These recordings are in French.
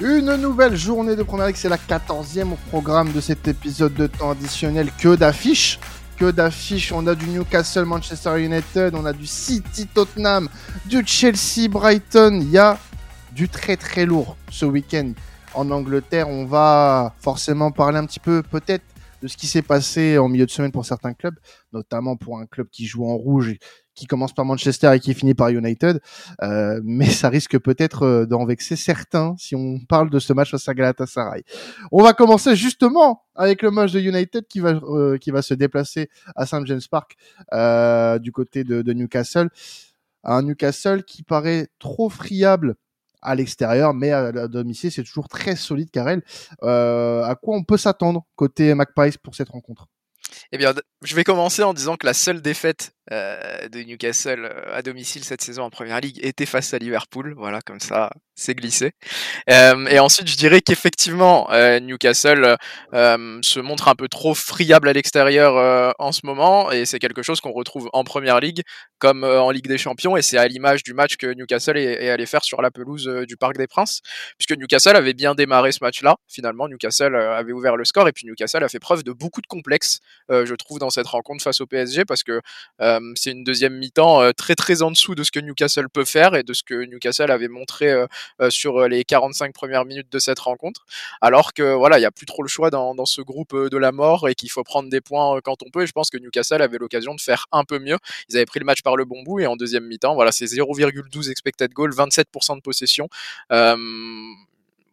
Une nouvelle journée de première c'est la 14e au programme de cet épisode de temps additionnel. Que d'affiches Que d'affiches On a du Newcastle, Manchester United, on a du City, Tottenham, du Chelsea, Brighton. Il y a du très très lourd ce week-end en Angleterre. On va forcément parler un petit peu peut-être de ce qui s'est passé en milieu de semaine pour certains clubs, notamment pour un club qui joue en rouge qui commence par Manchester et qui finit par United. Euh, mais ça risque peut-être euh, d'en vexer certains si on parle de ce match face à Galatasaray. On va commencer justement avec le match de United qui va euh, qui va se déplacer à St James Park du côté de, de Newcastle. Un Newcastle qui paraît trop friable à l'extérieur, mais à, domicile, c'est toujours très solide, Karel. Euh, à quoi on peut s'attendre côté Magpies pour cette rencontre? Eh bien, je vais commencer en disant que la seule défaite euh, de Newcastle euh, à domicile cette saison en Première Ligue était face à Liverpool. Voilà, comme ça, c'est glissé. Euh, et ensuite, je dirais qu'effectivement, Newcastle se montre un peu trop friable à l'extérieur en ce moment, et c'est quelque chose qu'on retrouve en Première Ligue comme en Ligue des Champions, et c'est à l'image du match que Newcastle est, allé faire sur la pelouse du Parc des Princes, puisque Newcastle avait bien démarré ce match-là. Finalement, Newcastle avait ouvert le score, et puis Newcastle a fait preuve de beaucoup de complexes, je trouve, dans cette rencontre face au PSG, parce que c'est une deuxième mi-temps euh, très très en dessous de ce que Newcastle peut faire et de ce que Newcastle avait montré euh, sur les 45 premières minutes de cette rencontre. Alors que voilà, il n'y a plus trop le choix dans, ce groupe de la mort et qu'il faut prendre des points quand on peut. Et je pense que Newcastle avait l'occasion de faire un peu mieux. Ils avaient pris le match par le bon bout et en deuxième mi-temps, voilà, c'est 0,12 expected goal, 27% de possession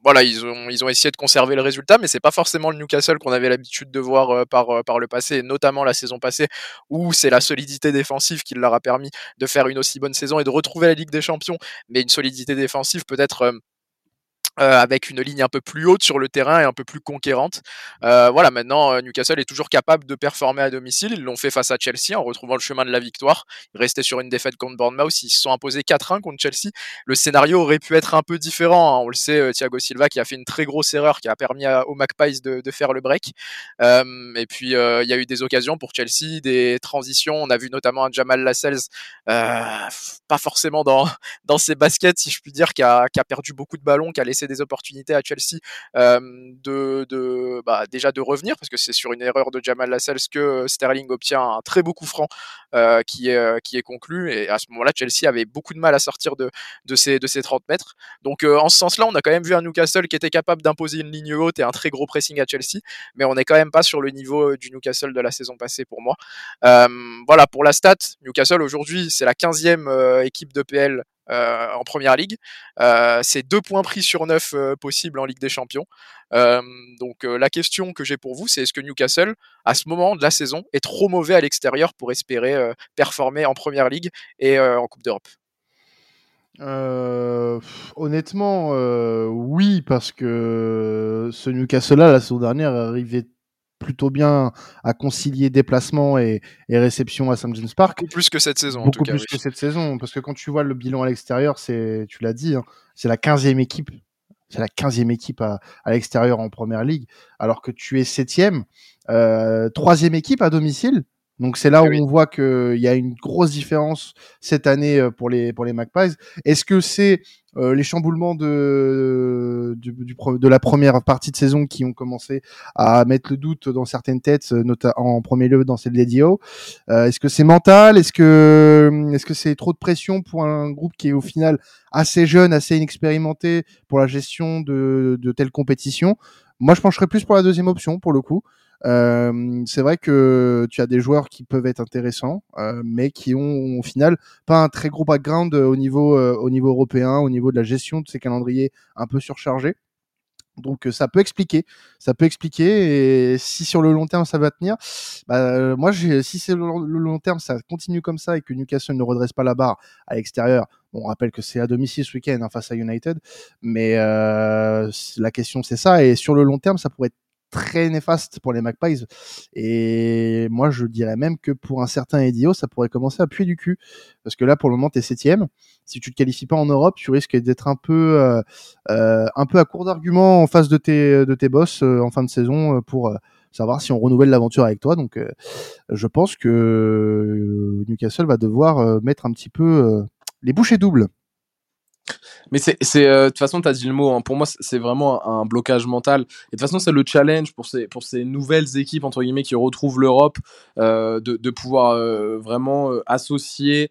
voilà, ils ont, ils ont essayé de conserver le résultat, mais c'est pas forcément le Newcastle qu'on avait l'habitude de voir euh, par, euh, par le passé, notamment la saison passée, où c'est la solidité défensive qui leur a permis de faire une aussi bonne saison et de retrouver la Ligue des Champions, mais une solidité défensive peut-être euh, euh, avec une ligne un peu plus haute sur le terrain et un peu plus conquérante. Euh, voilà, maintenant euh, Newcastle est toujours capable de performer à domicile. Ils l'ont fait face à Chelsea en retrouvant le chemin de la victoire. Ils restaient sur une défaite contre Bournemouth. Ils se sont imposés 4-1 contre Chelsea. Le scénario aurait pu être un peu différent. Hein. On le sait, Thiago Silva qui a fait une très grosse erreur qui a permis à, aux de, faire le break. et puis il y a eu des occasions pour Chelsea, des transitions. On a vu notamment un Jamal Lascelles, pas forcément dans dans ses baskets si je puis dire, qui a, qui a perdu beaucoup de ballons, qui a laissé des opportunités à Chelsea de, bah, déjà de revenir parce que c'est sur une erreur de Jamal Lascelles que Sterling obtient un très beau coup franc qui est qui est conclu et à ce moment-là Chelsea avait beaucoup de mal à sortir de de ces 30 mètres. Donc en ce sens-là, on a quand même vu un Newcastle qui était capable d'imposer une ligne haute et un très gros pressing à Chelsea, mais on n'est quand même pas sur le niveau du Newcastle de la saison passée pour moi. voilà pour la stat, Newcastle aujourd'hui c'est la 15e équipe de PL euh, en première ligue. Euh, c'est deux points pris sur neuf euh, possibles en Ligue des Champions. donc la question que j'ai pour vous, c'est est-ce que Newcastle, à ce moment de la saison, est trop mauvais à l'extérieur pour espérer performer en première ligue et en Coupe d'Europe? Honnêtement, oui, parce que ce Newcastle-là, la saison dernière, arrivait plutôt bien à concilier déplacement et, réception à St James Park. Beaucoup plus que cette saison. Beaucoup plus que cette saison, parce que quand tu vois le bilan à l'extérieur, c'est, tu l'as dit, hein, c'est la 15e équipe. C'est la 15e équipe à, l'extérieur en première ligue, alors que tu es septième, euh, troisième équipe à domicile. Donc c'est là où on voit qu'il y a une grosse différence cette année euh, pour les pour les Magpies. Est-ce que c'est euh, les chamboulements de du, de la première partie de saison qui ont commencé à mettre le doute dans certaines têtes, euh, notamment en premier lieu dans celle d'Edio euh, Est-ce que c'est mental? Est-ce que est-ce que c'est trop de pression pour un groupe qui est au final assez jeune, assez inexpérimenté pour la gestion de de telles compétitions? Moi, je pencherais plus pour la deuxième option pour le coup. Euh, c'est vrai que tu as des joueurs qui peuvent être intéressants, euh, mais qui ont au final pas un très gros background au niveau, euh, au niveau européen, au niveau de la gestion de ces calendriers un peu surchargés. Donc ça peut expliquer, ça peut expliquer. Et si sur le long terme ça va tenir, bah, moi si c'est le long terme ça continue comme ça et que Newcastle ne redresse pas la barre à l'extérieur, on rappelle que c'est à domicile ce week-end hein, face à United, mais la question c'est ça. Et sur le long terme ça pourrait être très néfaste pour les Magpies. Et moi, je dirais même que pour un certain Edio, ça pourrait commencer à puer du cul. Parce que là, pour le moment, tu es septième. Si tu te qualifies pas en Europe, tu risques d'être un peu, euh, euh, un peu à court d'arguments en face de tes, de tes boss euh, en fin de saison pour savoir si on renouvelle l'aventure avec toi. Donc, je pense que Newcastle va devoir mettre un petit peu les bouchées doubles. Mais c'est, euh, de toute façon, tu as dit le mot. Hein. Pour moi, c'est vraiment un, blocage mental. Et de toute façon, c'est le challenge pour ces, pour ces nouvelles équipes, entre guillemets, qui retrouvent l'Europe, euh, de, de, pouvoir euh, vraiment associer,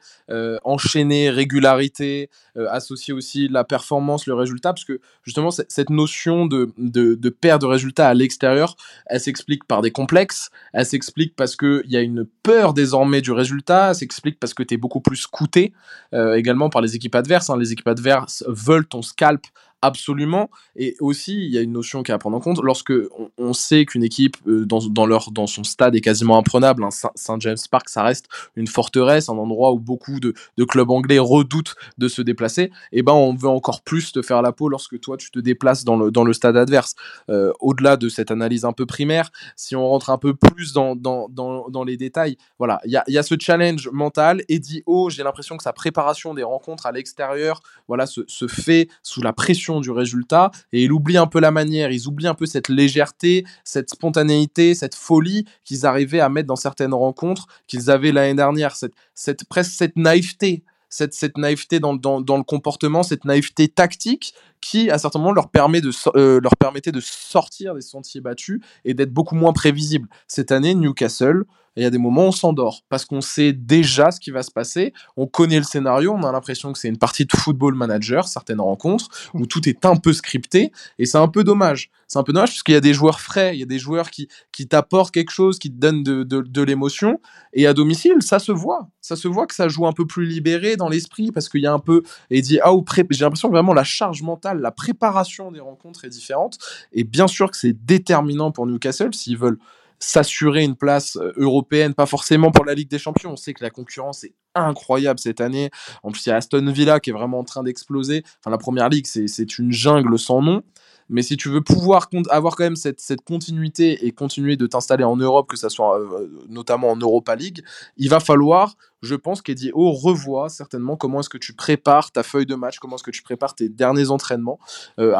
enchaîner régularité, associer aussi la performance, le résultat. Parce que justement, cette notion de, de, de perte de résultats à l'extérieur, elle s'explique par des complexes. Elle s'explique parce qu'il y a une peur désormais du résultat. S'explique parce que tu es beaucoup plus scouté également par les équipes adverses. Hein. Les équipes adverses veulent ton scalp absolument. Et aussi, il y a une notion qui est à prendre en compte. Lorsque on, sait qu'une équipe euh, dans, dans, leur, dans son stade est quasiment imprenable, hein, Saint James Park, ça reste une forteresse, un endroit où beaucoup de, de clubs anglais redoutent de se déplacer. Et eh ben, on veut encore plus te faire la peau lorsque toi tu te déplaces dans le, dans le stade adverse. Euh, au-delà de cette analyse un peu primaire, si on rentre un peu plus dans, dans, dans, les détails, voilà, il y a, y a ce challenge mental. Eddie O, j'ai l'impression que sa préparation des rencontres à l'extérieur, voilà, se, se fait sous la pression du résultat et ils oublient un peu la manière, ils oublient un peu cette légèreté, cette spontanéité, cette folie qu'ils arrivaient à mettre dans certaines rencontres qu'ils avaient l'année dernière, cette, cette, presque cette naïveté. Cette, cette naïveté dans, dans, dans, le comportement, cette naïveté tactique qui, à certains moments, leur, permet de, euh, leur permettait de sortir des sentiers battus et d'être beaucoup moins prévisibles. Cette année, Newcastle, il y a des moments où on s'endort parce qu'on sait déjà ce qui va se passer, on connaît le scénario, on a l'impression que c'est une partie de football manager, certaines rencontres, où tout est un peu scripté, et c'est un peu dommage. C'est un peu dommage parce qu'il y a des joueurs frais, il y a des joueurs qui, qui t'apportent quelque chose, qui te donnent de, de, de l'émotion, et à domicile, ça se voit. Ça se voit que ça joue un peu plus libéré dans l'esprit parce qu'il y a un peu, et dit, ah, j'ai l'impression que vraiment la charge mentale, la préparation des rencontres est différente, et bien sûr que c'est déterminant pour Newcastle s'ils veulent s'assurer une place euh, européenne, pas forcément pour la Ligue des Champions. On sait que la concurrence est incroyable cette année. En plus, il y a Aston Villa qui est vraiment en train d'exploser. Enfin, la première ligue, c'est une jungle sans nom. Mais si tu veux pouvoir avoir quand même cette, cette continuité et continuer de t'installer en Europe, que ce soit euh, notamment en Europa League, il va falloir, je pense, qu'Eddie O revoit certainement comment est-ce que tu prépares ta feuille de match, comment est-ce que tu prépares tes derniers entraînements euh,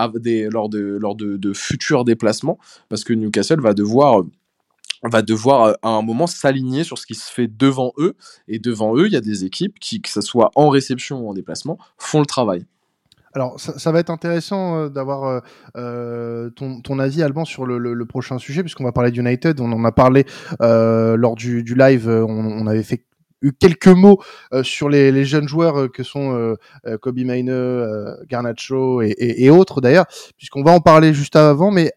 lors, de, lors de futurs déplacements, parce que Newcastle va devoir va devoir euh, à un moment s'aligner sur ce qui se fait devant eux. Et devant eux, il y a des équipes qui, que ce soit en réception ou en déplacement, font le travail. Alors, ça, va être intéressant euh, d'avoir euh, ton, ton, avis, Alban, sur le, le, prochain sujet, puisqu'on va parler d'United. On en a parlé lors du, du live. On, avait fait eu quelques mots sur les, jeunes joueurs que sont Kobe Maine, Garnacho et, et, et autres, d'ailleurs, puisqu'on va en parler juste avant. Mais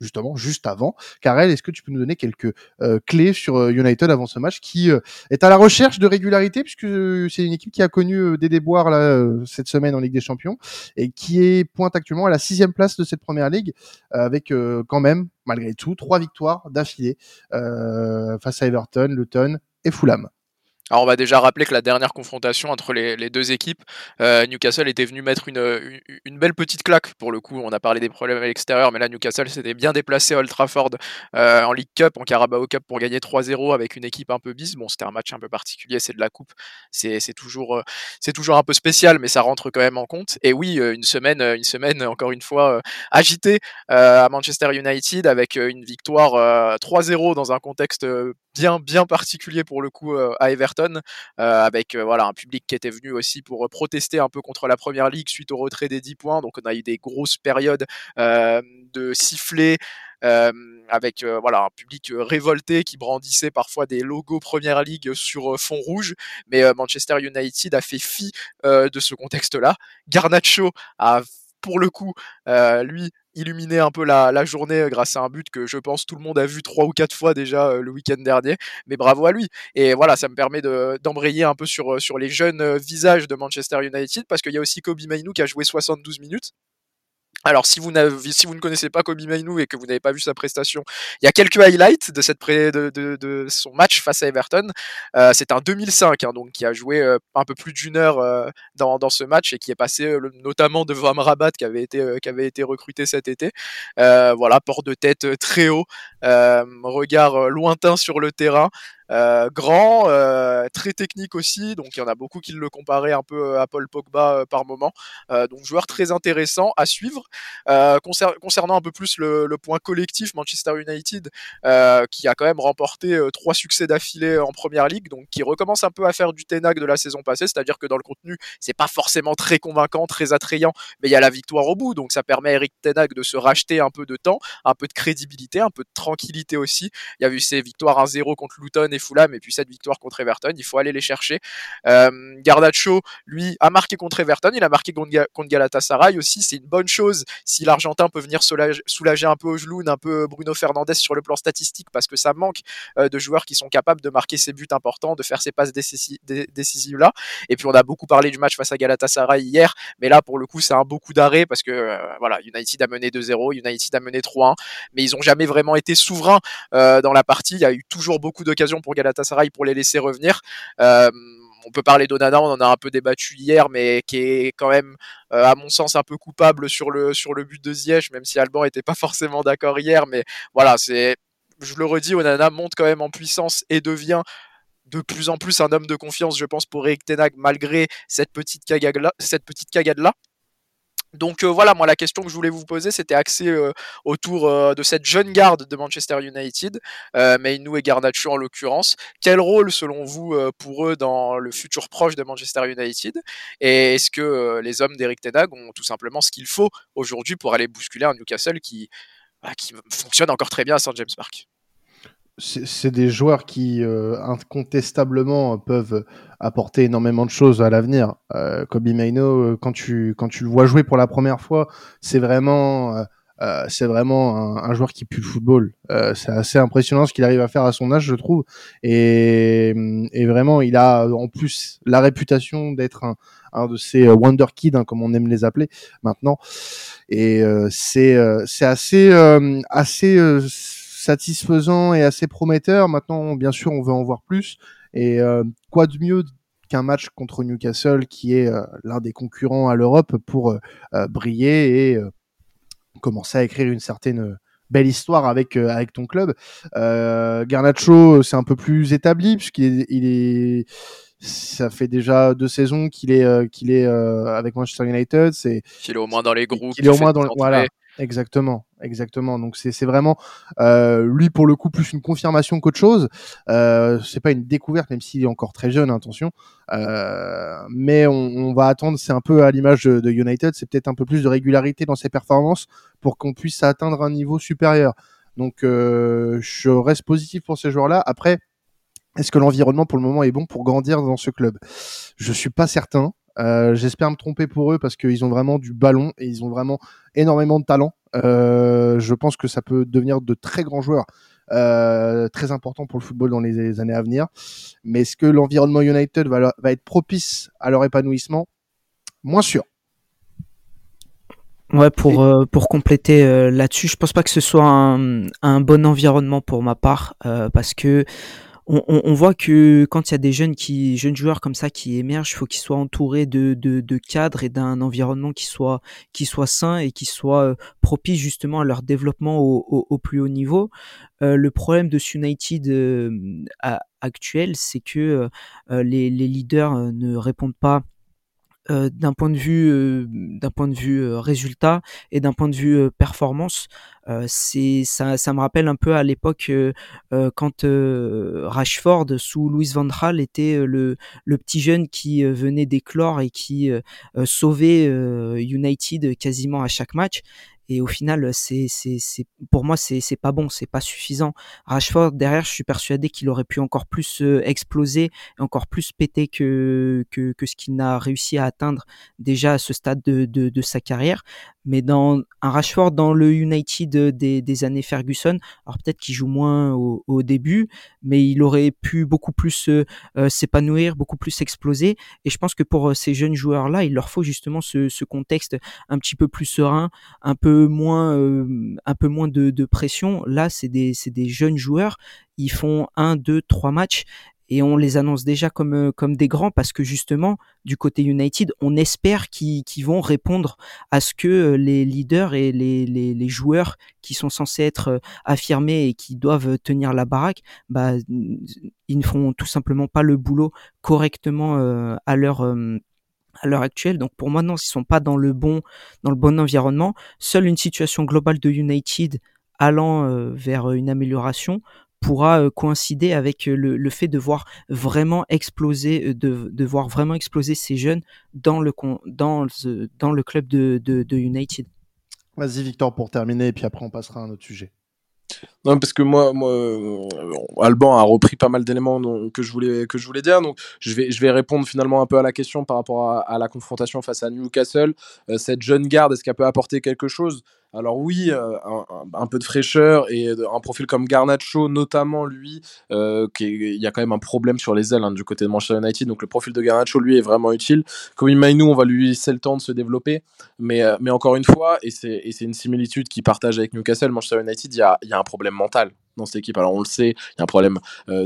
justement juste avant. Karel, est-ce que tu peux nous donner quelques euh, clés sur euh, United avant ce match qui euh, est à la recherche de régularité puisque c'est une équipe qui a connu des déboires là, cette semaine en Ligue des Champions et qui est pointe actuellement à la sixième place de cette première ligue avec quand même malgré tout trois victoires d'affilée face à Everton, Luton et Fulham. Alors on va déjà rappeler que la dernière confrontation entre les, deux équipes, euh, Newcastle était venu mettre une, belle petite claque pour le coup. On a parlé des problèmes à l'extérieur, mais là Newcastle s'était bien déplacé à Old Trafford euh, en League Cup, en Carabao Cup pour gagner 3-0 avec une équipe un peu bis. Bon, c'était un match un peu particulier, c'est de la coupe, c'est toujours euh, toujours un peu spécial, mais ça rentre quand même en compte. Et oui, une semaine une semaine encore une fois agitée à Manchester United avec une victoire 3-0 dans un contexte bien bien particulier pour le coup à Everton euh, avec euh, voilà un public qui était venu aussi pour euh, protester un peu contre la première ligue suite au retrait des 10 points. Donc on a eu des grosses périodes de sifflets. avec voilà un public révolté qui brandissait parfois des logos Première Ligue sur fond rouge. Mais Manchester United a fait fi de ce contexte-là. Garnacho a pour le coup, lui, illuminer un peu la, la, journée grâce à un but que je pense tout le monde a vu trois ou quatre fois déjà euh, le week-end dernier. Mais bravo à lui. Et voilà, ça me permet d'embrayer un peu sur, sur les jeunes visages de Manchester United parce qu'il y a aussi Kobe Mainu qui a joué 72 minutes. Alors, si vous, ne connaissez pas Kobe Mainu et que vous n'avez pas vu sa prestation, il y a quelques highlights de, son match face à Everton. Euh, c'est un 2005, hein, donc qui a joué euh, un peu plus d'une heure euh, dans, ce match et qui est passé notamment devant Amrabat qui avait été, qui avait été recruté cet été. voilà, port de tête très haut, regard lointain sur le terrain. Grand, très technique aussi, donc il y en a beaucoup qui le comparaient un peu à Paul Pogba par moment. donc joueur très intéressant à suivre. concernant un peu plus le, le point collectif, Manchester United, qui a quand même remporté trois succès d'affilée en première ligue, donc qui recommence un peu à faire du Ténag de la saison passée, c'est-à-dire que dans le contenu, c'est pas forcément très convaincant, très attrayant, mais il y a la victoire au bout, donc ça permet à Eric Ténag de se racheter un peu de temps, un peu de crédibilité, un peu de tranquillité aussi. Il y a eu ces victoires 1-0 contre Luton et Fulham, et puis cette victoire contre Everton, il faut aller les chercher. Euh, lui, a marqué contre Everton, il a marqué contre, Galatasaray aussi, c'est une bonne chose si l'Argentin peut venir soulager, un peu Ojloun, un peu Bruno Fernandez sur le plan statistique, parce que ça manque euh, de joueurs qui sont capables de marquer ces buts importants, de faire ces passes décisives là. Et puis on a beaucoup parlé du match face à Galatasaray hier, mais là pour le coup c'est un beaucoup d'arrêt parce que euh, voilà, United a mené 2-0, United a mené 3-1, mais ils ont jamais vraiment été souverains euh, dans la partie. Il y a eu toujours beaucoup d'occasions pour Galatasaray pour les laisser revenir. Euh, on peut parler d'Onana, on en a un peu débattu hier, mais qui est quand même, à mon sens, un peu coupable sur le, sur le but de Ziyech, même si Alban était pas forcément d'accord hier. Mais voilà, c'est, je le redis, Onana monte quand même en puissance et devient de plus en plus un homme de confiance, je pense, pour Eric Tenag, malgré cette petite cagade-là. Cette petite cagade -là. Donc euh, voilà, moi la question que je voulais vous poser, c'était axé euh, autour euh, de cette jeune garde de Manchester United, Mainu et Garnacho en l'occurrence. Quel rôle selon vous pour eux dans le futur proche de Manchester United? Et est-ce que les hommes d'Eric Tenag ont tout simplement ce qu'il faut aujourd'hui pour aller bousculer un Newcastle qui, bah, qui fonctionne encore très bien à St James Park? C'est des joueurs qui euh, incontestablement peuvent apporter énormément de choses à l'avenir. Euh, Kobe Maino, euh, quand tu quand tu le vois jouer pour la première fois, c'est vraiment c'est vraiment un, joueur qui pue le football. c'est assez impressionnant ce qu'il arrive à faire à son âge, je trouve. Et, et vraiment, il a en plus la réputation d'être un, un de ces wonder kids, hein, comme on aime les appeler maintenant. Et c'est c'est assez assez satisfaisant et assez prometteur. Maintenant, bien sûr, on veut en voir plus. Et euh, quoi de mieux qu'un match contre Newcastle, qui est euh, l'un des concurrents à l'Europe, pour euh, briller et commencer à écrire une certaine belle histoire avec avec ton club. Garnacho, c'est un peu plus établi puisqu'il est, il est ça fait déjà deux saisons qu'il est qu'il est avec Manchester United. C'est qu'il est au moins dans les groupes. Il est au moins dans voilà. Exactement, exactement. Donc c'est vraiment euh, lui pour le coup plus une confirmation qu'autre chose. Euh, c'est pas une découverte même s'il est encore très jeune, attention. Euh, mais on, on, va attendre, c'est un peu à l'image de, de, United, c'est peut-être un peu plus de régularité dans ses performances pour qu'on puisse atteindre un niveau supérieur. Donc euh, je reste positif pour ces joueurs-là. Après, est-ce que l'environnement pour le moment est bon pour grandir dans ce club? Je suis pas certain. Euh, j'espère me tromper pour eux parce qu'ils ont vraiment du ballon et ils ont vraiment énormément de talent. Euh, je pense que ça peut devenir de très grands joueurs, euh, très importants pour le football dans les, années à venir. Mais est-ce que l'environnement United va, être propice à leur épanouissement? Moins sûr. Ouais, pour pour compléter là-dessus, je pense pas que ce soit un, un bon environnement pour ma part parce que on, voit que quand il y a des jeunes qui jeunes joueurs comme ça qui émergent, il faut qu'ils soient entourés de, de, cadres et d'un environnement qui soit qui soit sain et qui soit euh, propice justement à leur développement au, plus haut niveau. Euh, le problème de United euh, actuel, c'est que les, les leaders ne répondent pas euh, d'un point de vue euh, d'un point de vue euh, résultat et d'un point de vue performance c'est ça, ça me rappelle un peu à l'époque quand Rashford sous Louis van Gaal était le, le petit jeune qui venait d'éclore et qui sauvait United quasiment à chaque match et au final pour moi c'est c'est pas bon c'est pas suffisant Rashford derrière je suis persuadé qu'il aurait pu encore plus euh, exploser encore plus péter que que, ce qu'il n'a réussi à atteindre déjà à ce stade de, de, sa carrière mais dans un Rashford dans le United des, des années Ferguson, alors peut-être qu'il joue moins au, début, mais il aurait pu beaucoup plus euh, euh, s'épanouir, beaucoup plus exploser. Et je pense que pour ces jeunes joueurs-là, il leur faut justement ce, contexte un petit peu plus serein, un peu moins, un peu moins de, pression. Là, c'est des, jeunes joueurs, ils font un, deux, trois matchs et on les annonce déjà comme euh, des grands parce que justement du côté United, on espère qu'ils vont répondre à ce que euh, les leaders et les, les, joueurs qui sont censés être euh, affirmés et qui doivent tenir la baraque, bah ils ne font tout simplement pas le boulot correctement à leur à l'heure actuelle. Donc pour moi, non, ils sont pas dans le bon, dans le bon environnement. Seule une situation globale de United allant euh, vers une amélioration pourra euh, coïncider avec euh, le, fait de voir vraiment exploser, de, voir vraiment exploser ces jeunes dans le dans dans le club de, de United. Vas-y Victor pour terminer et puis après on passera à un autre sujet. Non, parce que moi, moi Alban a repris pas mal d'éléments que je voulais dire. Donc, je vais je vais répondre finalement un peu à la question par rapport à, la confrontation face à Newcastle. cette jeune garde, est-ce qu'elle peut apporter quelque chose? Alors oui, euh, un, peu de fraîcheur et un profil comme Garnacho, notamment lui, euh, il y a quand même un problème sur les ailes hein, du côté de Manchester United, donc le profil de Garnacho, lui, est vraiment utile. Comme Mainu, on va lui laisser le temps de se développer, mais, euh, encore une fois, et c'est une similitude qu'il partage avec Newcastle, Manchester United, il y a, un problème mental dans cette équipe. Alors on le sait, il y a un problème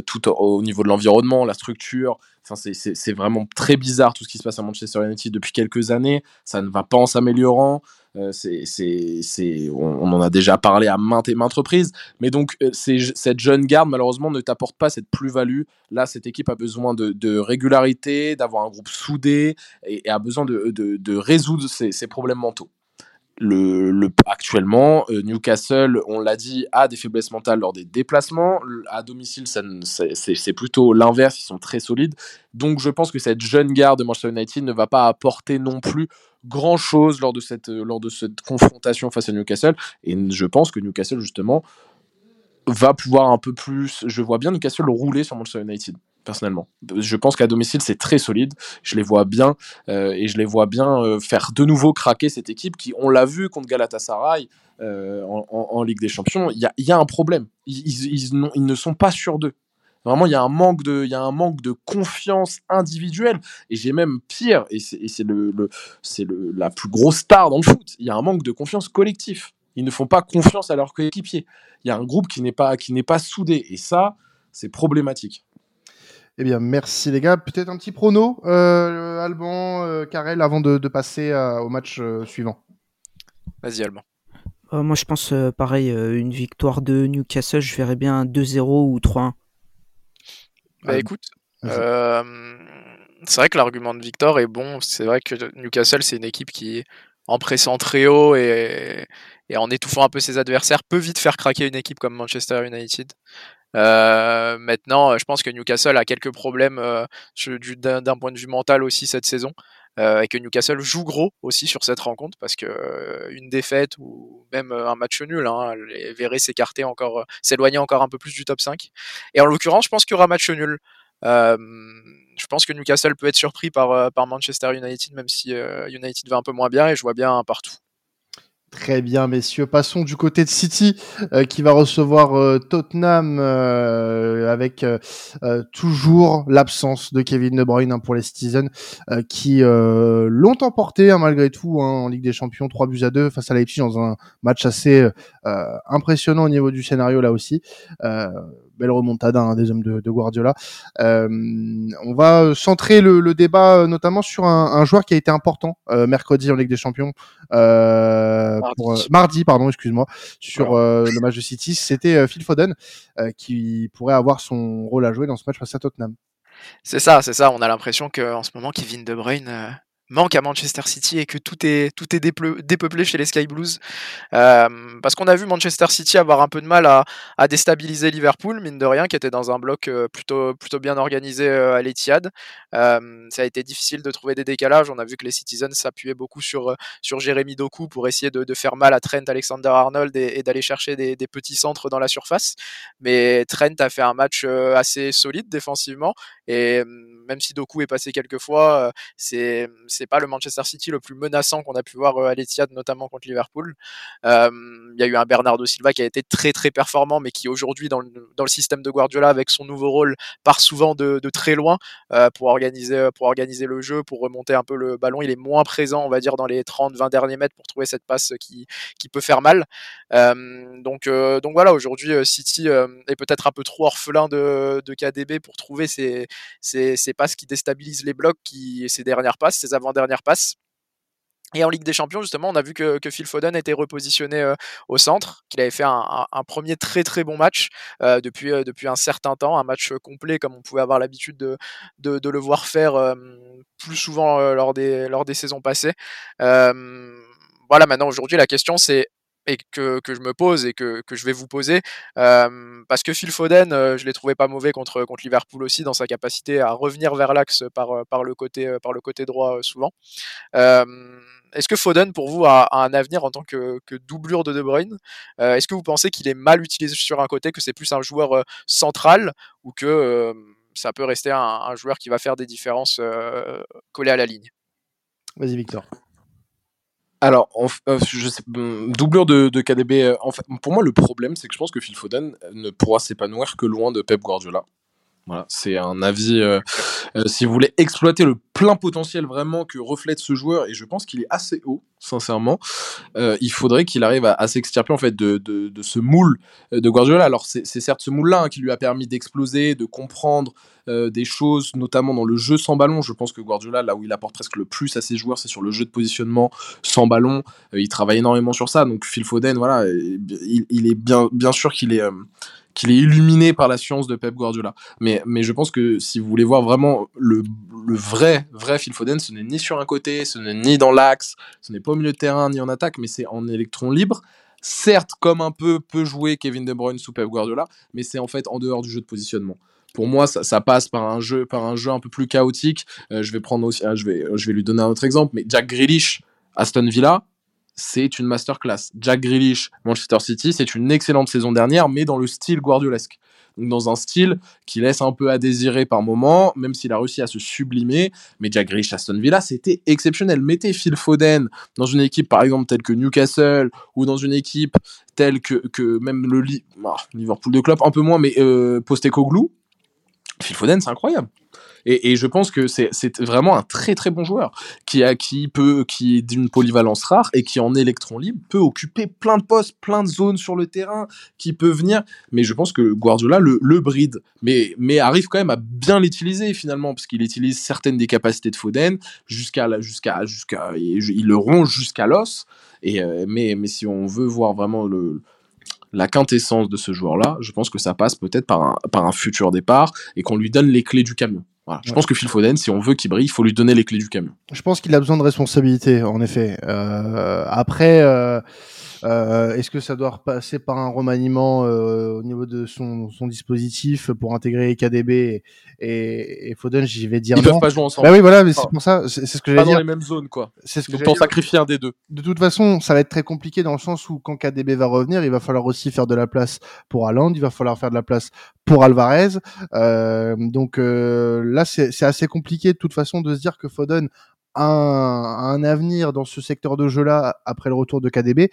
tout au, niveau de l'environnement, la structure, Enfin, c'est vraiment très bizarre tout ce qui se passe à Manchester United depuis quelques années. Ça ne va pas en s'améliorant. Euh, c'est, on, en a déjà parlé à maintes et maintes reprises. Mais donc, euh, cette jeune garde, malheureusement, ne t'apporte pas cette plus-value. Là, cette équipe a besoin de, régularité, d'avoir un groupe soudé et, a besoin de, résoudre ses problèmes mentaux le, actuellement, euh, Newcastle, on l'a dit, a des faiblesses mentales lors des déplacements. À domicile, c'est plutôt l'inverse, ils sont très solides. Donc je pense que cette jeune garde de Manchester United ne va pas apporter non plus grand-chose lors, de cette, lors de cette confrontation face à Newcastle. Et je pense que Newcastle, justement, va pouvoir un peu plus... Je vois bien Newcastle rouler sur Manchester United personnellement. Je pense qu'à domicile, c'est très solide. Je les vois bien euh, et je les vois bien euh, faire de nouveau craquer cette équipe qui, on l'a vu contre Galatasaray euh, en, Ligue des Champions, il y a, un problème. Ils, ils, ne sont pas sûrs d'eux. Vraiment, il y a un manque de, il y a un manque de confiance individuelle. Et j'ai même pire, et c'est la plus grosse star dans le foot. Il y a un manque de confiance collectif. Ils ne font pas confiance à leurs coéquipiers. Il y a un groupe qui n'est pas, qui n'est pas soudé. Et ça, c'est problématique. Eh bien, merci les gars. Peut-être un petit prono, euh, Alban, euh, Karel, avant de, passer au match euh, suivant. Vas-y, Alban. moi, je pense pareil, une victoire de Newcastle, je verrais bien 2-0 ou 3-1. Bah écoute, c'est vrai que l'argument de Victor est bon. C'est vrai que Newcastle, c'est une équipe qui, en pressant très haut et, et en étouffant un peu ses adversaires, peut vite faire craquer une équipe comme Manchester United. Euh, maintenant, je pense que Newcastle a quelques problèmes euh, d'un point de vue mental aussi cette saison. Euh, et que Newcastle joue gros aussi sur cette rencontre parce que euh, une défaite ou même euh, un match nul hein, verrait s'écarter encore, s'éloigner encore un peu plus du top 5. Et en l'occurrence, je pense qu'il y aura match nul. je pense que Newcastle peut être surpris par, par Manchester United, même si United va un peu moins bien et je vois bien partout. Très bien, messieurs. Passons du côté de City, euh, qui va recevoir euh, Tottenham euh, avec toujours l'absence de Kevin De Bruyne hein, pour les Citizens, qui l'ont emporté hein, malgré tout hein, en Ligue des Champions, 3 buts à 2 face à Leipzig dans un match assez impressionnant au niveau du scénario là aussi belle remontada hein, des hommes de, de Guardiola. Euh, on va centrer le, le, débat euh, notamment sur un, un, joueur qui a été important euh, mercredi en Ligue des Champions, mardi. Pour, mardi, pardon, excuse-moi, sur le match de City. C'était Phil Foden qui pourrait avoir son rôle à jouer dans ce match face à Tottenham. C'est ça, c'est ça. On a l'impression qu'en ce moment, Kevin De Bruyne manque à Manchester City et que tout est, tout est dépeuplé chez les Sky Blues. Euh, parce qu'on a vu Manchester City avoir un peu de mal à, à, déstabiliser Liverpool, mine de rien, qui était dans un bloc euh, plutôt, plutôt bien organisé euh, à l'Etihad. Ça a été difficile de trouver des décalages. On a vu que les Citizens s'appuyaient beaucoup sur, sur Jérémy Doku pour essayer de, faire mal à Trent Alexander-Arnold et, et d'aller chercher des, petits centres dans la surface. Mais Trent a fait un match assez solide défensivement Et même si Doku est passé quelques fois, c'est c'est pas le Manchester City le plus menaçant qu'on a pu voir à l'Etihad, notamment contre Liverpool. Il y a eu un Bernardo Silva qui a été très très performant, mais qui aujourd'hui dans le, dans le système de Guardiola avec son nouveau rôle part souvent de, de très loin pour organiser pour organiser le jeu, pour remonter un peu le ballon. Il est moins présent, on va dire, dans les 30-20 derniers mètres pour trouver cette passe qui qui peut faire mal. donc donc voilà, aujourd'hui City est peut-être un peu trop orphelin de, de KDB pour trouver ses, ses, ses passes qui déstabilisent les blocs, qui ses dernières passes, ses avant-dernières passes. Et en Ligue des Champions, justement, on a vu que, que Phil Foden était repositionné euh, au centre, qu'il avait fait un, premier très très bon match euh, depuis, euh, depuis un certain temps, un match complet comme on pouvait avoir l'habitude de, de, de, le voir faire plus souvent lors, des, lors des saisons passées. voilà, maintenant aujourd'hui, la question c'est et que, que, je me pose et que, que je vais vous poser. Euh, parce que Phil Foden, euh, je l'ai trouvé pas mauvais contre, contre Liverpool aussi dans sa capacité à revenir vers l'axe par, par, le côté, par le côté droit souvent. Est-ce que Foden, pour vous, a, a, un avenir en tant que, que doublure de De Bruyne? Est-ce que vous pensez qu'il est mal utilisé sur un côté, que c'est plus un joueur central ou que ça peut rester un, un, joueur qui va faire des différences collées à la ligne? Vas-y, Victor. Alors, en, euh, je doublure de, KDB, euh, en pour moi, le problème, c'est que je pense que Phil Foden ne pourra s'épanouir que loin de Pep Guardiola. Voilà, c'est un avis. Euh, euh, si vous voulez exploiter le plein potentiel vraiment que reflète ce joueur, et je pense qu'il est assez haut, sincèrement, euh, il faudrait qu'il arrive à, s'extirper de, ce moule de Guardiola. Alors c'est certes ce moule-là hein, qui lui a permis d'exploser, de comprendre des choses, notamment dans le jeu sans ballon. Je pense que Guardiola, là où il apporte presque le plus à ses joueurs, c'est sur le jeu de positionnement sans ballon. Il travaille énormément sur ça. Donc Phil Foden, voilà, il, est bien sûr qu'il est qu'il est illuminé par la science de Pep Guardiola. Mais, mais je pense que si vous voulez voir vraiment le, le vrai, vrai Phil Foden, ce n'est ni sur un côté, ce n'est ni dans l'axe, ce n'est pas au milieu de terrain ni en attaque, mais c'est en électron libre. Certes, comme un peu peut jouer Kevin De Bruyne sous Pep Guardiola, mais c'est en fait en dehors du jeu de positionnement pour moi, ça, passe par un jeu, par un jeu un peu plus chaotique. Euh, je vais prendre aussi, euh, je vais, je vais lui donner un autre exemple, mais Jack Grealish, Aston Villa, c'est une masterclass. Jack Grealish, Manchester City, c'est une excellente saison dernière, mais dans le style guardiolesque. Donc dans un style qui laisse un peu à désirer par moment, même s'il a réussi à se sublimer. Mais Jack Grealish, Aston Villa, c'était exceptionnel. Mettez Phil Foden dans une équipe, par exemple, telle que Newcastle, ou dans une équipe telle que, même le oh, Liverpool de Klopp, un peu moins, mais euh, Postecoglou, Phil Foden, c'est incroyable. Et, je pense que c'est vraiment un très très bon joueur qui a qui peut qui est d'une polyvalence rare et qui en électron libre peut occuper plein de postes, plein de zones sur le terrain, qui peut venir. Mais je pense que Guardiola le, bride, mais mais arrive quand même à bien l'utiliser finalement parce qu'il utilise certaines des capacités de Foden jusqu'à jusqu'à jusqu'à il le ronge jusqu'à l'os. Et euh, mais mais si on veut voir vraiment le la quintessence de ce joueur-là, je pense que ça passe peut-être par un, par un futur départ et qu'on lui donne les clés du camion. Voilà. Je ouais. pense que Phil Foden, si on veut qu'il brille, il faut lui donner les clés du camion. Je pense qu'il a besoin de responsabilité, en effet. Euh, après, euh, euh, est-ce que ça doit passer par un remaniement euh, au niveau de son, son, dispositif pour intégrer KDB et, et, Foden J'y vais dire Ils non. peuvent pas jouer ensemble. Bah oui, voilà, mais c'est pour ça, c'est ce que j'allais dire. Pas dans les mêmes zones, quoi. C'est ce que Donc t'en sacrifies un des deux. De toute façon, ça va être très compliqué dans le sens où quand KDB va revenir, il va falloir aussi faire de la place pour Haaland, il va falloir faire de la place pour Alvarez. Euh, donc euh, là, c'est assez compliqué de toute façon de se dire que Foden un, avenir dans ce secteur de jeu-là après le retour de KDB.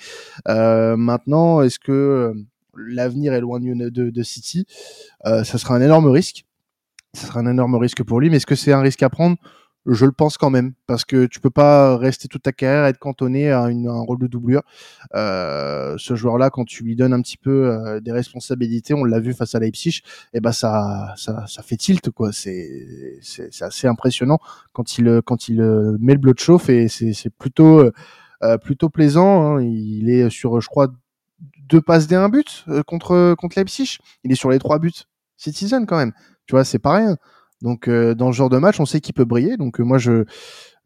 Euh, maintenant, est-ce que l'avenir est loin de City? Euh, Ça sera un énorme risque. Ça sera un énorme risque pour lui, mais est-ce que c'est un risque à prendre? Je le pense quand même parce que tu peux pas rester toute ta carrière être cantonné à, une, un rôle de doublure. Euh, ce joueur-là, quand tu lui donnes un petit peu euh, des responsabilités, on l'a vu face à Leipzig, et eh ben ça, ça, ça fait tilt quoi. C'est, c'est, assez impressionnant quand il, quand il euh, met le bleu de chauffe et c'est, c'est plutôt, euh, plutôt plaisant. Hein. Il est sur, je crois, deux passes d un but euh, contre contre Leipzig. Il est sur les trois buts. Citizen quand même. Tu vois, c'est pas rien. Donc euh, dans ce genre de match, on sait qu'il peut briller. Donc euh, moi je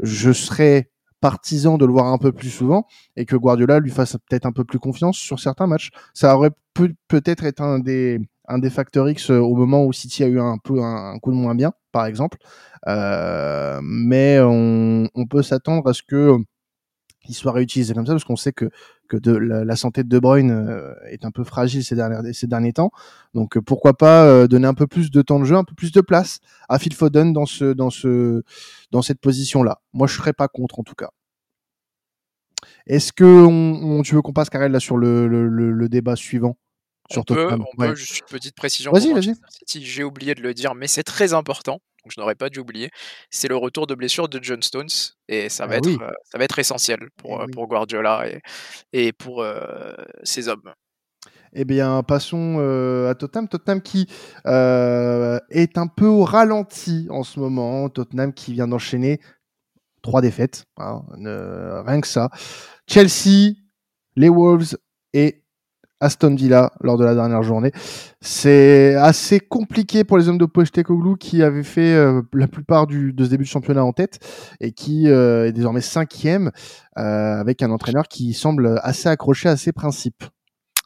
je serais partisan de le voir un peu plus souvent et que Guardiola lui fasse peut-être un peu plus confiance sur certains matchs. Ça aurait peut peut-être être un des un des facteurs X euh, au moment où City a eu un peu un, un coup de moins bien, par exemple. Euh, mais on, on peut s'attendre à ce que qu'il soit réutilisé comme ça, parce qu'on sait que que de la, santé de De Bruyne euh, est un peu fragile ces derniers ces derniers temps. Donc pourquoi pas donner un peu plus de temps de jeu, un peu plus de place à Phil Foden dans ce dans ce dans cette position là. Moi je serais pas contre en tout cas. Est-ce que on, tu veux qu'on passe Karel là sur le, le, le, débat suivant sur on peut, on peut, juste une petite précision. Vas-y, vas-y. J'ai oublié de le dire, mais c'est très important donc je n'aurais pas dû oublier, c'est le retour de blessure de John Stones et ça va, ah être, euh, ça va être essentiel pour, eh euh, pour Guardiola et, et pour euh, ses hommes. Eh bien, passons à Tottenham. Tottenham qui est un peu au ralenti en ce moment. Tottenham qui vient d'enchaîner trois défaites, hein, rien que ça. Chelsea, les Wolves et Aston Villa lors de la dernière journée. C'est assez compliqué pour les hommes de Pochettino qui avaient fait euh, la plupart du, de ce début de championnat en tête et qui euh, est désormais cinquième euh, avec un entraîneur qui semble assez accroché à ses principes.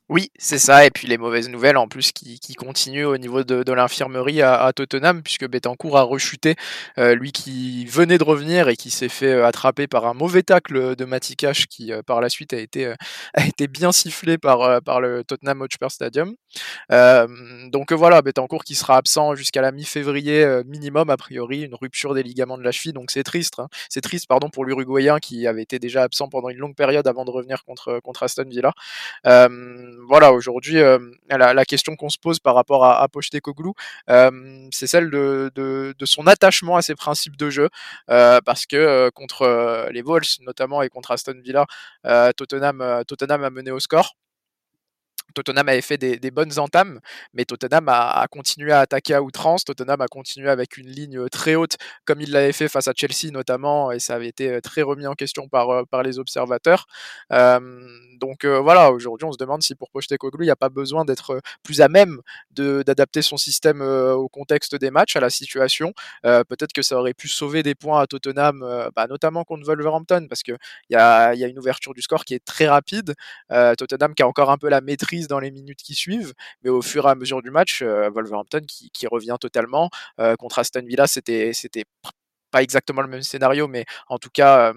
Oui, c'est ça. Et puis les mauvaises nouvelles en plus qui, qui continuent au niveau de, de l'infirmerie à, Tottenham, puisque Betancourt a rechuté, euh, lui qui venait de revenir et qui s'est fait euh, attraper par un mauvais tacle de Matikash qui euh, par la suite a été, a été bien sifflé par, par le Tottenham Hotspur Stadium. donc voilà, Betancourt qui sera absent jusqu'à la mi-février minimum, a priori, une rupture des ligaments de la cheville, donc c'est triste. Hein. C'est triste pardon, pour l'Uruguayen qui avait été déjà absent pendant une longue période avant de revenir contre, contre Aston Villa voilà, aujourd'hui, euh, la, question qu'on se pose par rapport à, à Pochettino, euh, c'est celle de, son attachement à ses principes de jeu, euh, parce que contre les Wolves notamment et contre Aston Villa, Tottenham a mené au score. Tottenham avait fait des, bonnes entames, mais Tottenham a, continué à attaquer à outrance. Tottenham a continué avec une ligne euh, très haute, comme il l'avait fait face à Chelsea notamment, et ça avait été euh, très remis en question par, euh, les observateurs. donc voilà, aujourd'hui, on se demande si pour Pochettino, il n'y a pas besoin d'être plus à même d'adapter son système au contexte des matchs, à la situation. Peut-être que ça aurait pu sauver des points à Tottenham, bah, notamment contre Wolverhampton, parce qu'il y y a une ouverture du score qui est très rapide. Tottenham qui a encore un peu la maîtrise dans les minutes qui suivent, mais au fur et à mesure du match, euh, Wolverhampton qui, revient totalement. Euh, contre Aston Villa, c'était pas exactement le même scénario, mais en tout cas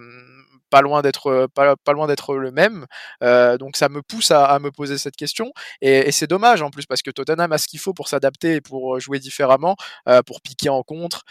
pas loin d'être pas, pas, loin d'être le même. Donc ça me pousse à, me poser cette question et, c'est dommage en plus parce que Tottenham a ce qu'il faut pour s'adapter et pour jouer différemment, pour piquer en contre,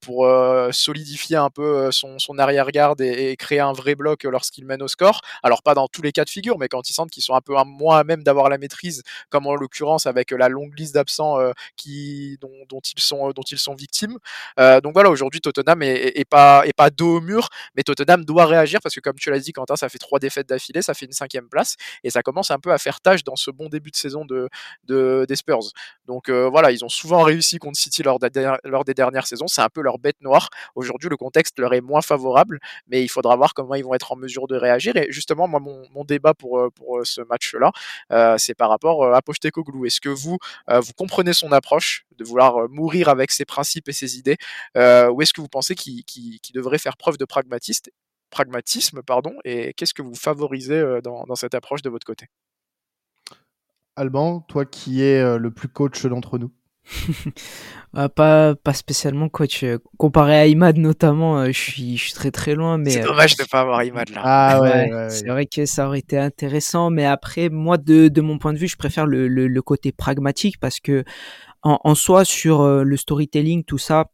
pour solidifier un peu son, son arrière-garde et, et, créer un vrai bloc lorsqu'il mène au score. Alors pas dans tous les cas de figure, mais quand ils sentent qu'ils sont un peu moins à même d'avoir la maîtrise, comme en l'occurrence avec la longue liste d'absents qui dont, dont, ils sont dont ils sont victimes. donc voilà, aujourd'hui Tottenham est, est, pas est pas dos au mur, mais Tottenham doit réagir parce que comme tu l'as dit, Quentin, ça fait trois défaites d'affilée, ça fait une cinquième place, et ça commence un peu à faire tâche dans ce bon début de saison de, des Spurs. Donc euh, voilà, ils ont souvent réussi contre City lors, des dernières saisons, c'est un peu leur bête noire. Aujourd'hui, le contexte leur est moins favorable, mais il faudra voir comment ils vont être en mesure de réagir. Et justement, moi, mon, débat pour, euh, pour euh, ce match-là, c'est par rapport à Pochettino. Est-ce que vous, vous comprenez son approche de vouloir mourir avec ses principes et ses idées, ou est-ce que vous pensez qu'il devrait faire preuve de pragmatiste pragmatisme, pardon, et qu'est-ce que vous favorisez euh, dans, dans, cette approche de votre côté? Alban, toi qui es euh, le plus coach d'entre nous ah, pas, pas spécialement coach. Comparé à Imad notamment, euh, je suis, je suis très très loin. Mais c'est dommage de ne pas avoir Imad là. Ah ouais, ouais, c'est vrai que ça aurait été intéressant, mais après, moi de, de mon point de vue, je préfère le, le, le côté pragmatique parce que en, en soi sur le storytelling, tout ça,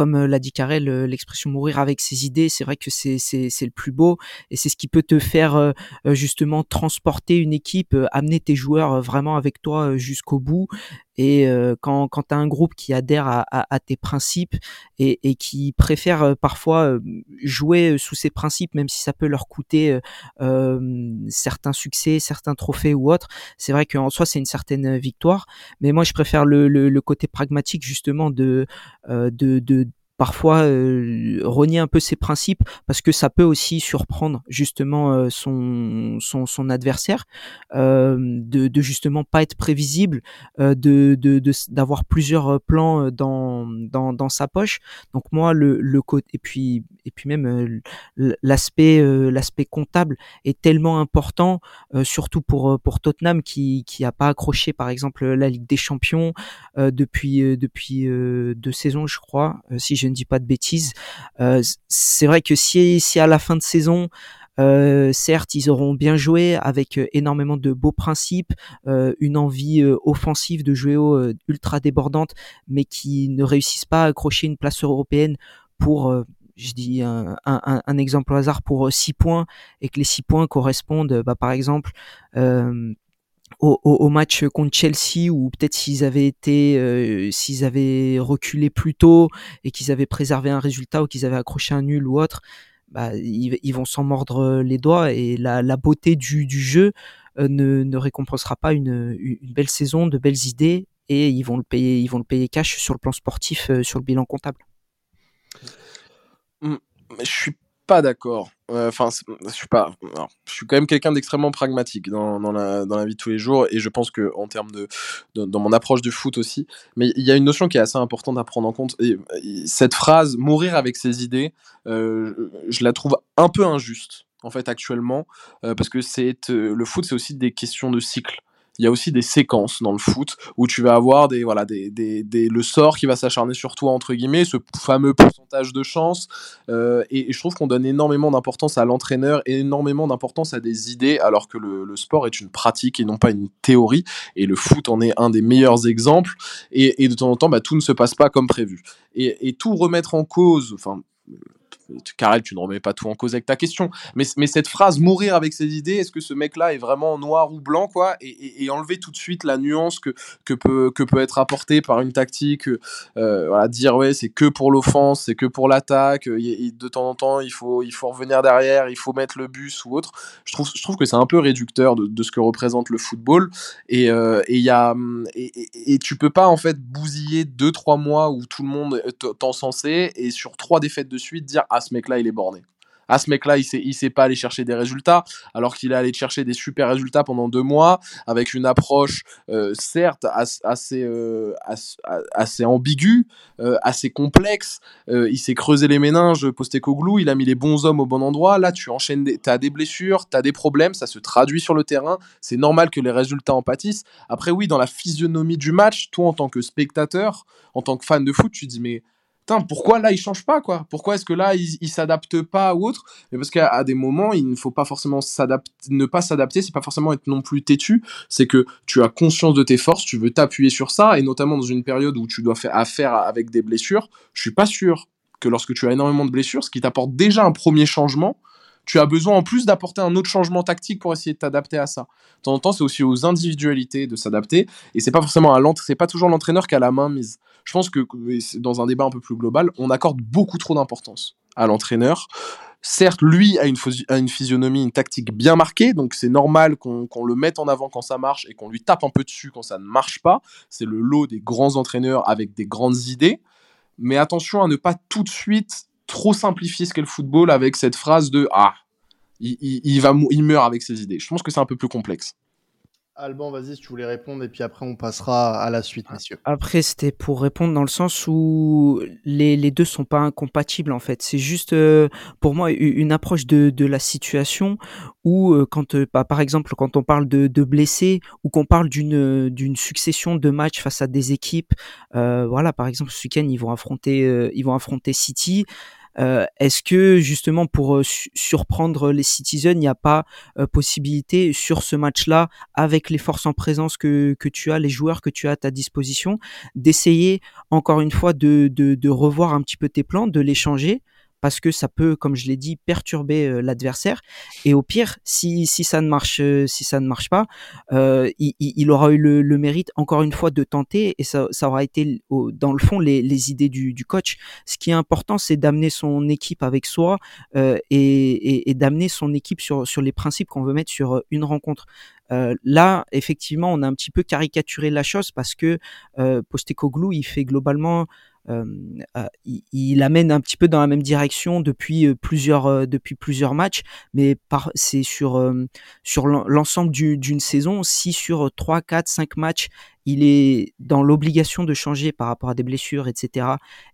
comme euh, l'a dit Karel, euh, l'expression mourir avec ses idées, c'est vrai que c'est c'est le plus beau et c'est ce qui peut te faire euh, justement transporter une équipe, amener tes joueurs vraiment avec toi jusqu'au bout et euh, quand, quand tu as un groupe qui adhère à, tes principes et, qui préfère euh, parfois euh, jouer sous ces principes, même si ça peut leur coûter certains succès, certains trophées ou autres, c'est vrai qu'en soi c'est une certaine victoire. Mais moi je préfère le, côté pragmatique justement de parfois euh, renier un peu ses principes parce que ça peut aussi surprendre justement euh, son, son, adversaire euh, de, de justement pas être prévisible de d'avoir de, plusieurs plans dans, dans, sa poche. Donc moi le, le et puis et puis même l'aspect l'aspect comptable est tellement important surtout pour pour Tottenham qui qui a pas accroché par exemple la Ligue des Champions depuis depuis deux saisons je crois si je ne dis pas de bêtises. Euh, c'est vrai que si, si à la fin de saison, Euh, certes, ils auront bien joué avec euh, énormément de beaux principes, une envie offensive de jouer au, ultra débordante, mais qui ne réussissent pas à accrocher une place européenne pour je dis un, exemple au hasard pour 6 points et que les 6 points correspondent bah, par exemple euh, au, match contre Chelsea ou peut-être s'ils avaient été euh, s'ils avaient reculé plus tôt et qu'ils avaient préservé un résultat ou qu'ils avaient accroché un nul ou autre bah, ils, vont s'en mordre les doigts et la, la beauté du, du jeu euh, ne, ne, récompensera pas une, belle saison de belles idées et ils vont le payer ils vont le payer cash sur le plan sportif euh, sur le bilan comptable. Mmh, je suis pas d'accord. Enfin, je suis pas. je suis quand même quelqu'un d'extrêmement pragmatique dans, dans, la, dans la vie de tous les jours, et je pense que en termes de, dans mon approche du foot aussi. Mais il y a une notion qui est assez importante à prendre en compte. Et, cette phrase "mourir avec ses idées", euh, je la trouve un peu injuste en fait actuellement, euh, parce que c'est euh, le foot, c'est aussi des questions de cycle il y a aussi des séquences dans le foot où tu vas avoir des voilà des, des, des le sort qui va s'acharner sur toi entre guillemets ce fameux pourcentage de chance euh, et, je trouve qu'on donne énormément d'importance à l'entraîneur énormément d'importance à des idées alors que le, sport est une pratique et non pas une théorie et le foot en est un des meilleurs exemples et, et de temps en temps bah, tout ne se passe pas comme prévu. Et, et tout remettre en cause enfin Karel, tu ne remets pas tout en cause avec ta question, mais, cette phrase mourir avec ses idées, est-ce que ce mec-là est vraiment noir ou blanc, quoi, et, enlever tout de suite la nuance que, que, peut, que peut être apportée par une tactique, euh, dire ouais, c'est que pour l'offense, c'est que pour l'attaque, de temps en temps, il faut, il faut revenir derrière, il faut mettre le bus ou autre. Je trouve, je trouve que c'est un peu réducteur de, ce que représente le football, et, euh, et, tu peux pas en fait bousiller 2-3 mois où tout le monde est encensé, et sur trois défaites de suite dire ah ce mec-là, il est borné. Ah, ce mec-là, il sait, il sait pas aller chercher des résultats, alors qu'il est allé chercher des super résultats pendant deux mois, avec une approche, euh, certes, assez, euh, assez, ambiguë, euh, assez complexe. il s'est creusé les méninges, Postecoglou, il a mis les bons hommes au bon endroit. Là, tu enchaînes, des, as des blessures, tu as des problèmes, ça se traduit sur le terrain. C'est normal que les résultats en pâtissent. Après, oui, dans la physionomie du match, toi, en tant que spectateur, en tant que fan de foot, tu dis, mais pourquoi là il change pas quoi? Pourquoi est-ce que là il, il s'adapte pas ou autre? Mais parce qu'à des moments, il ne faut pas forcément ne pas s'adapter, c'est pas forcément être non plus têtu, c'est que tu as conscience de tes forces, tu veux t'appuyer sur ça, et notamment dans une période où tu dois faire affaire avec des blessures, je suis pas sûr que lorsque tu as énormément de blessures, ce qui t'apporte déjà un premier changement, tu as besoin en plus d'apporter un autre changement tactique pour essayer de t'adapter à ça. De temps en temps, c'est aussi aux individualités de s'adapter, et c'est pas forcément à c'est pas toujours l'entraîneur qui a la main mise. Je pense que dans un débat un peu plus global, on accorde beaucoup trop d'importance à l'entraîneur. Certes, lui a une, a une, physionomie, une tactique bien marquée, donc c'est normal qu'on le mette en avant quand ça marche et qu'on lui tape un peu dessus quand ça ne marche pas. C'est le lot des grands entraîneurs avec des grandes idées. Mais attention à ne pas tout de suite trop simplifier ce qu'est le football avec cette phrase de Ah, il, il, va, il meurt avec ses idées. Je pense que c'est un peu plus complexe. Alban, vas-y si tu voulais répondre et puis après on passera à la suite, messieurs. Après, c'était pour répondre dans le sens où les, les deux sont pas incompatibles en fait. C'est juste euh, pour moi une approche de, de la situation où euh, quand euh, bah, par exemple quand on parle de, de blessés ou qu'on parle d'une d'une succession de matchs face à des équipes, voilà par exemple ce week-end ils vont affronter ils vont affronter City. Euh, est-ce que justement pour euh, surprendre les Citizens, il n'y a pas euh, possibilité sur ce match-là, avec les forces en présence que, que tu as, les joueurs que tu as à ta disposition, d'essayer encore une fois de, de, de revoir un petit peu tes plans, de les changer parce que ça peut, comme je l'ai dit, perturber l'adversaire. Et au pire, si, si ça ne marche, si ça ne marche pas, euh, il, il, aura eu le, le, mérite encore une fois de tenter et ça, ça aura été dans le fond les, les idées du, du, coach. Ce qui est important, c'est d'amener son équipe avec soi euh, et, et, et d'amener son équipe sur, sur les principes qu'on veut mettre sur une rencontre. Euh, là, effectivement, on a un petit peu caricaturé la chose parce que euh, Postecoglou, il fait globalement il, il, amène un petit peu dans la même direction depuis euh, plusieurs depuis plusieurs matchs, mais c'est sur sur l'ensemble d'une saison, si sur 3, 4, 5 matchs, il est dans l'obligation de changer par rapport à des blessures, etc.,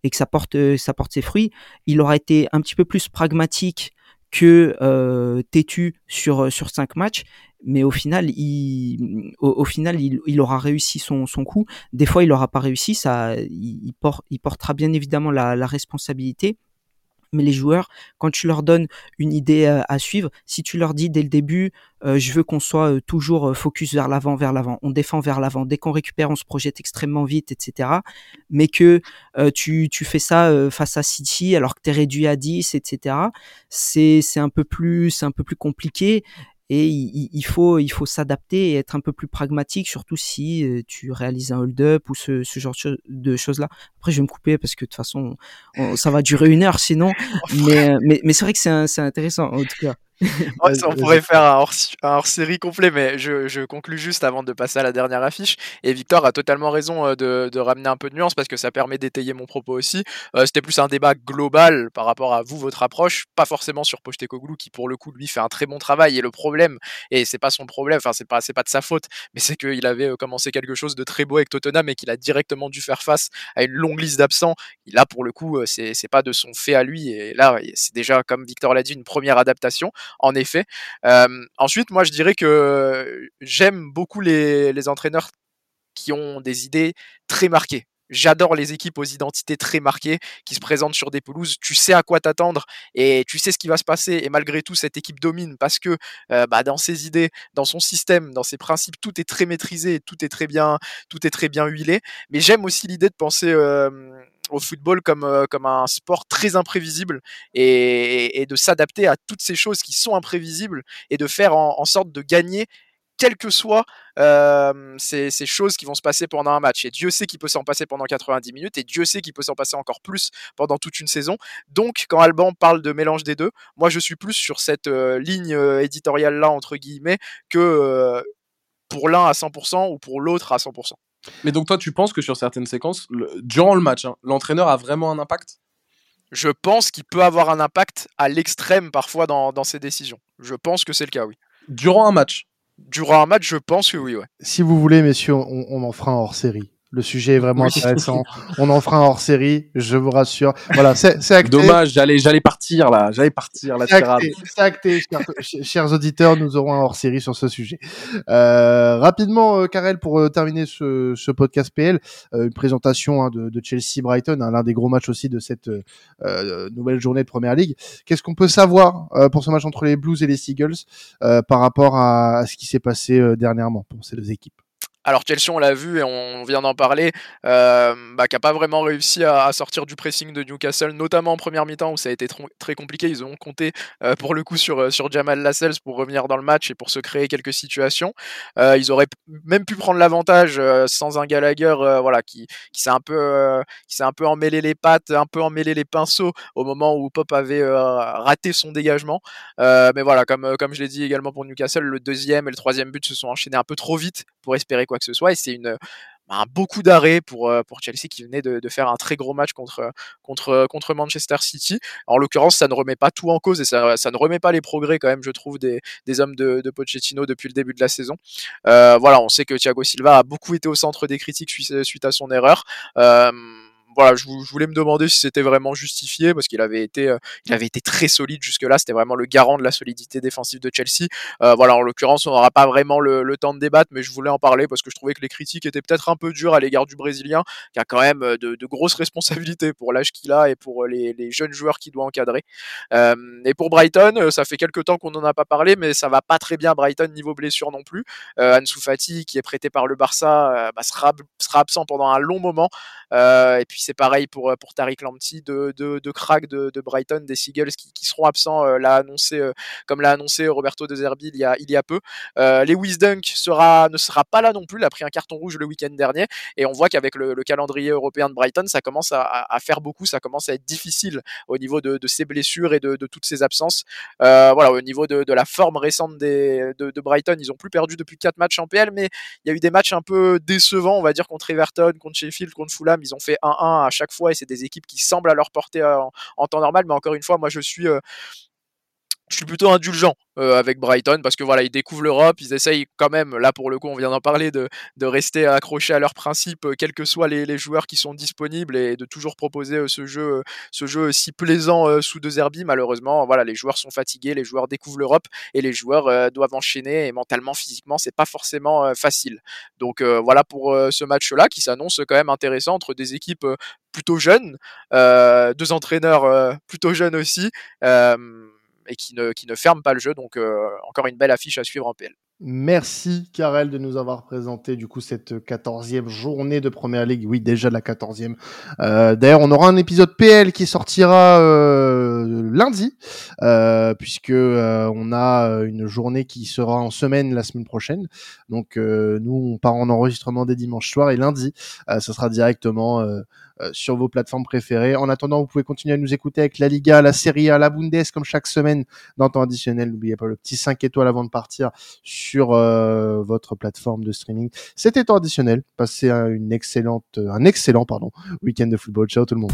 et que ça porte ça porte ses fruits, il aura été un petit peu plus pragmatique que euh, têtu sur sur cinq matchs mais au final, il, au, final, il, il, aura réussi son, son coup. Des fois, il n'aura pas réussi. Ça, il, il, portera bien évidemment la, la responsabilité. Mais les joueurs, quand tu leur donnes une idée à, suivre, si tu leur dis dès le début, je veux qu'on soit toujours focus vers l'avant, vers l'avant, on défend vers l'avant, dès qu'on récupère, on se projette extrêmement vite, etc. Mais que tu, fais ça face à City alors que tu es réduit à 10, etc. C'est un peu plus compliqué et il, faut il faut s'adapter et être un peu plus pragmatique surtout si euh, tu réalises un hold-up ou ce, ce genre de choses là après je vais me couper parce que de toute façon ça va durer une heure sinon. Mais euh, mais, mais c'est vrai que c'est intéressant en tout cas on pourrait faire un hors-série complet, mais je, je, conclus juste avant de passer à la dernière affiche. Et Victor a totalement raison euh, de, de ramener un peu de nuance parce que ça permet d'étayer mon propos aussi. Euh, C'était plus un débat global par rapport à vous, votre approche, pas forcément sur Pochettino qui pour le coup lui fait un très bon travail. Et le problème, et c'est pas son problème, enfin c'est pas pas de sa faute, mais c'est qu'il avait euh, commencé quelque chose de très beau avec Tottenham et qu'il a directement dû faire face à une longue liste d'absents. Là pour le coup, c'est pas de son fait à lui. Et là c'est déjà comme Victor l'a dit une première adaptation en effet. ensuite, moi, je dirais que j'aime beaucoup les, les entraîneurs qui ont des idées très marquées. J'adore les équipes aux identités très marquées qui se présentent sur des pelouses. Tu sais à quoi t'attendre et tu sais ce qui va se passer. Et malgré tout, cette équipe domine parce que bah, dans ses idées, dans son système, dans ses principes, tout est très maîtrisé, tout est très bien, tout est très bien huilé. Mais j'aime aussi l'idée de penser au football comme, euh, comme un sport très imprévisible et, et de s'adapter à toutes ces choses qui sont imprévisibles et de faire en, sorte de gagner quelles que soient euh, ces, ces, choses qui vont se passer pendant un match. Et Dieu sait qu'il peut s'en passer pendant 90 minutes, et Dieu sait qu'il peut s'en passer encore plus pendant toute une saison. Donc, quand Alban parle de mélange des deux, moi je suis plus sur cette euh, ligne euh, éditoriale-là, entre guillemets, que pour l'un à 100% ou pour l'autre à 100%. Mais donc toi, tu penses que sur certaines séquences, durant le match, hein, l'entraîneur a vraiment un impact? Je pense qu'il peut avoir un impact à l'extrême parfois dans, dans ses décisions. Je pense que c'est le cas, oui. Durant un match Durant un match, je pense que oui, ouais. Si vous voulez, messieurs, on, on en fera un hors série. Le sujet est vraiment intéressant. On en fera un hors série, je vous rassure. Voilà, c'est acté. Dommage, j'allais, j'allais partir là, j'allais partir là. C'est acté, chers, chers, auditeurs, nous aurons un hors série sur ce sujet. Euh, rapidement, euh, Karel, pour euh, terminer ce, ce, podcast PL, euh, une présentation hein, de, de Chelsea-Brighton, hein, l'un des gros matchs aussi de cette euh, nouvelle journée de Première Ligue. Qu'est-ce qu'on peut savoir pour ce match entre les Blues et les Seagulls par rapport à, à ce qui s'est passé dernièrement pour ces deux équipes? Alors Chelsea, on l'a vu et on vient d'en parler, euh, bah, qui n'a pas vraiment réussi à, sortir du pressing de Newcastle, notamment en première mi-temps où ça a été très compliqué. Ils ont compté euh, pour le coup sur, euh, sur Jamal Lascelles pour revenir dans le match et pour se créer quelques situations. Euh, ils auraient même pu prendre l'avantage sans un Gallagher, voilà, qui, qui s'est un peu, qui un peu emmêlé les pattes, un peu emmêlé les pinceaux au moment où Pop avait raté son dégagement. mais voilà, comme comme je l'ai dit également pour Newcastle, le deuxième et le troisième but se sont enchaînés un peu trop vite pour espérer quoi que ce soit. Et c'est bah, un beaucoup d'arrêt pour, euh, pour Chelsea qui venait de, faire un très gros match contre, contre, contre Manchester City. En l'occurrence, ça ne remet pas tout en cause et ça, ça ne remet pas les progrès quand même, je trouve, des, des hommes de, de Pochettino depuis le début de la saison. Euh, voilà, on sait que Thiago Silva a beaucoup été au centre des critiques suite, suite à son erreur. Voilà, je, voulais me demander si c'était vraiment justifié parce qu'il avait été, euh, il avait été très solide jusque-là. C'était vraiment le garant de la solidité défensive de Chelsea. Euh, voilà, en l'occurrence, on n'aura pas vraiment le, temps de débattre, mais je voulais en parler parce que je trouvais que les critiques étaient peut-être un peu dures à l'égard du Brésilien, qui a quand même euh, de, grosses responsabilités pour l'âge qu'il a et pour les, jeunes joueurs qu'il doit encadrer. et pour Brighton, ça fait quelques temps qu'on n'en a pas parlé, mais ça va pas très bien Brighton niveau blessure non plus. Ansu Fati, qui est prêté par le Barça, bah, sera, sera absent pendant un long moment. et puis c'est pareil pour, euh, pour Tariq Lamptey, de, de, de crack de, de, Brighton, des Seagulls qui, qui seront absents, euh, l'a annoncé, euh, comme l'a annoncé Roberto De Zerbi il y a, il y a peu. Lewis Dunk sera, ne sera pas là non plus, il a pris un carton rouge le week-end dernier, et on voit qu'avec le, le, calendrier européen de Brighton, ça commence à, à, faire beaucoup, ça commence à être difficile au niveau de, ses blessures et de, toutes ses absences. voilà, au niveau de, la forme récente des, de, de, Brighton, ils ont plus perdu depuis 4 matchs en PL, mais il y a eu des matchs un peu décevants, on va dire, contre Everton, contre Sheffield, contre Fulham, ils ont fait 1-1 à chaque fois et c'est des équipes qui semblent à leur porter en, temps normal. Mais encore une fois, moi je suis euh, je suis plutôt indulgent euh, avec Brighton parce que voilà, ils découvrent l'Europe, ils essayent quand même, là pour le coup, on vient d'en parler, de, de rester accrochés à leurs principes, euh, quels que soient les, les, joueurs qui sont disponibles et de toujours proposer euh, ce jeu, ce jeu si plaisant sous deux herbies. Malheureusement, voilà, les joueurs sont fatigués, les joueurs découvrent l'Europe et les joueurs doivent enchaîner et mentalement, physiquement, c'est pas forcément facile. Donc voilà pour ce match-là qui s'annonce quand même intéressant entre des équipes plutôt jeunes, deux entraîneurs plutôt jeunes aussi et qui ne, qui ne ferme pas le jeu. Donc euh, encore une belle affiche à suivre en PL. Merci Karel de nous avoir présenté du coup cette quatorzième journée de Première Ligue. Oui, déjà la quatorzième. Euh, D'ailleurs, on aura un épisode PL qui sortira euh, lundi, euh, puisque euh, on a une journée qui sera en semaine la semaine prochaine. Donc nous, on part en enregistrement des dimanches soirs et lundi, ce sera directement euh, sur vos plateformes préférées. En attendant, vous pouvez continuer à nous écouter avec la Liga, la Serie A, la Bundes, comme chaque semaine dans temps additionnel. N'oubliez pas le petit 5 étoiles avant de partir sur euh, votre plateforme de streaming. C'était temps additionnel. Passez une excellente, un excellent pardon, week-end de football. Ciao tout le monde.